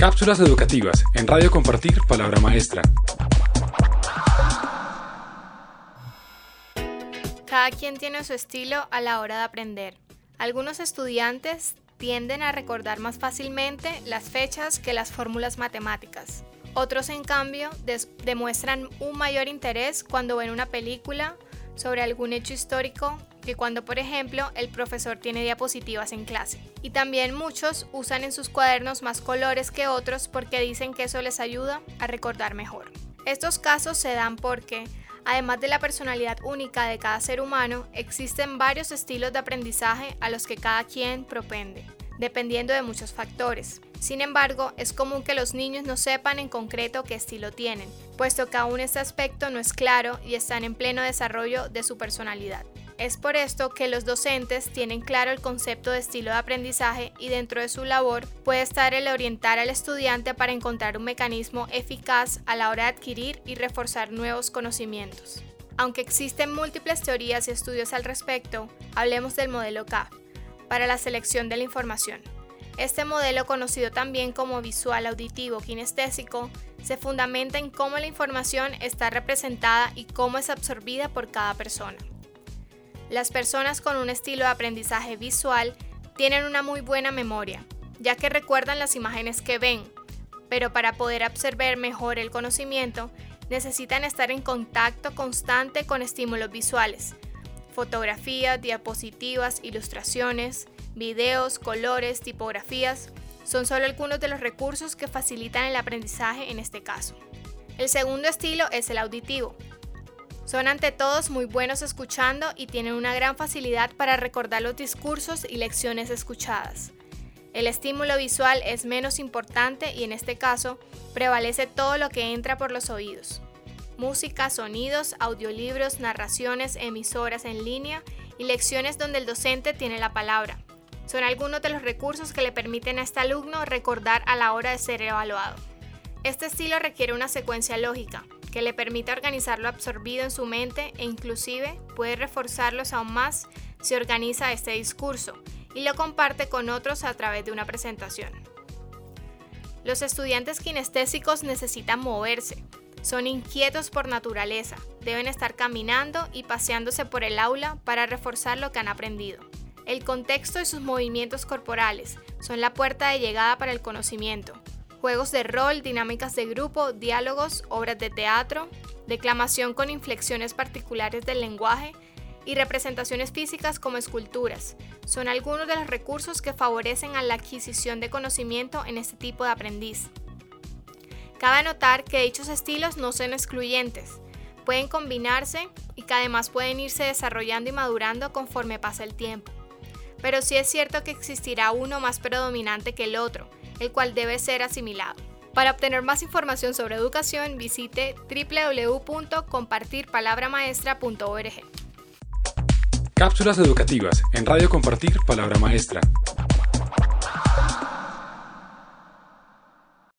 Cápsulas educativas en Radio Compartir Palabra Maestra. Cada quien tiene su estilo a la hora de aprender. Algunos estudiantes tienden a recordar más fácilmente las fechas que las fórmulas matemáticas. Otros, en cambio, demuestran un mayor interés cuando ven una película sobre algún hecho histórico que cuando, por ejemplo, el profesor tiene diapositivas en clase. Y también muchos usan en sus cuadernos más colores que otros porque dicen que eso les ayuda a recordar mejor. Estos casos se dan porque, además de la personalidad única de cada ser humano, existen varios estilos de aprendizaje a los que cada quien propende, dependiendo de muchos factores. Sin embargo, es común que los niños no sepan en concreto qué estilo tienen, puesto que aún este aspecto no es claro y están en pleno desarrollo de su personalidad. Es por esto que los docentes tienen claro el concepto de estilo de aprendizaje y dentro de su labor puede estar el orientar al estudiante para encontrar un mecanismo eficaz a la hora de adquirir y reforzar nuevos conocimientos. Aunque existen múltiples teorías y estudios al respecto, hablemos del modelo CAF para la selección de la información. Este modelo, conocido también como visual auditivo kinestésico, se fundamenta en cómo la información está representada y cómo es absorbida por cada persona. Las personas con un estilo de aprendizaje visual tienen una muy buena memoria, ya que recuerdan las imágenes que ven, pero para poder absorber mejor el conocimiento necesitan estar en contacto constante con estímulos visuales, fotografías, diapositivas, ilustraciones, videos, colores, tipografías, son solo algunos de los recursos que facilitan el aprendizaje en este caso. El segundo estilo es el auditivo. Son ante todos muy buenos escuchando y tienen una gran facilidad para recordar los discursos y lecciones escuchadas. El estímulo visual es menos importante y en este caso prevalece todo lo que entra por los oídos. Música, sonidos, audiolibros, narraciones, emisoras en línea y lecciones donde el docente tiene la palabra son algunos de los recursos que le permiten a este alumno recordar a la hora de ser evaluado. Este estilo requiere una secuencia lógica, que le permite organizar lo absorbido en su mente e inclusive puede reforzarlos aún más si organiza este discurso y lo comparte con otros a través de una presentación. Los estudiantes kinestésicos necesitan moverse, son inquietos por naturaleza, deben estar caminando y paseándose por el aula para reforzar lo que han aprendido. El contexto y sus movimientos corporales son la puerta de llegada para el conocimiento. Juegos de rol, dinámicas de grupo, diálogos, obras de teatro, declamación con inflexiones particulares del lenguaje y representaciones físicas como esculturas. Son algunos de los recursos que favorecen a la adquisición de conocimiento en este tipo de aprendiz. Cabe notar que dichos estilos no son excluyentes, pueden combinarse y que además pueden irse desarrollando y madurando conforme pasa el tiempo. Pero sí es cierto que existirá uno más predominante que el otro, el cual debe ser asimilado. Para obtener más información sobre educación, visite www.compartirpalabramaestra.org. Cápsulas educativas en Radio Compartir Palabra Maestra.